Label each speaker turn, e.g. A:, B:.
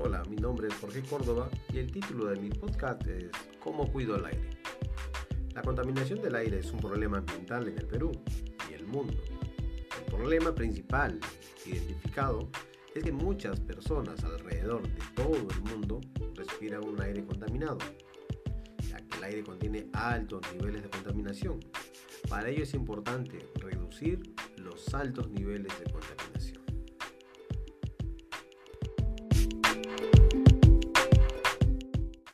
A: Hola, mi nombre es Jorge Córdoba y el título de mi podcast es ¿Cómo cuido el aire? La contaminación del aire es un problema ambiental en el Perú y el mundo. El problema principal identificado es que muchas personas alrededor de todo el mundo respiran un aire contaminado, ya que el aire contiene altos niveles de contaminación. Para ello es importante reducir los altos niveles de contaminación.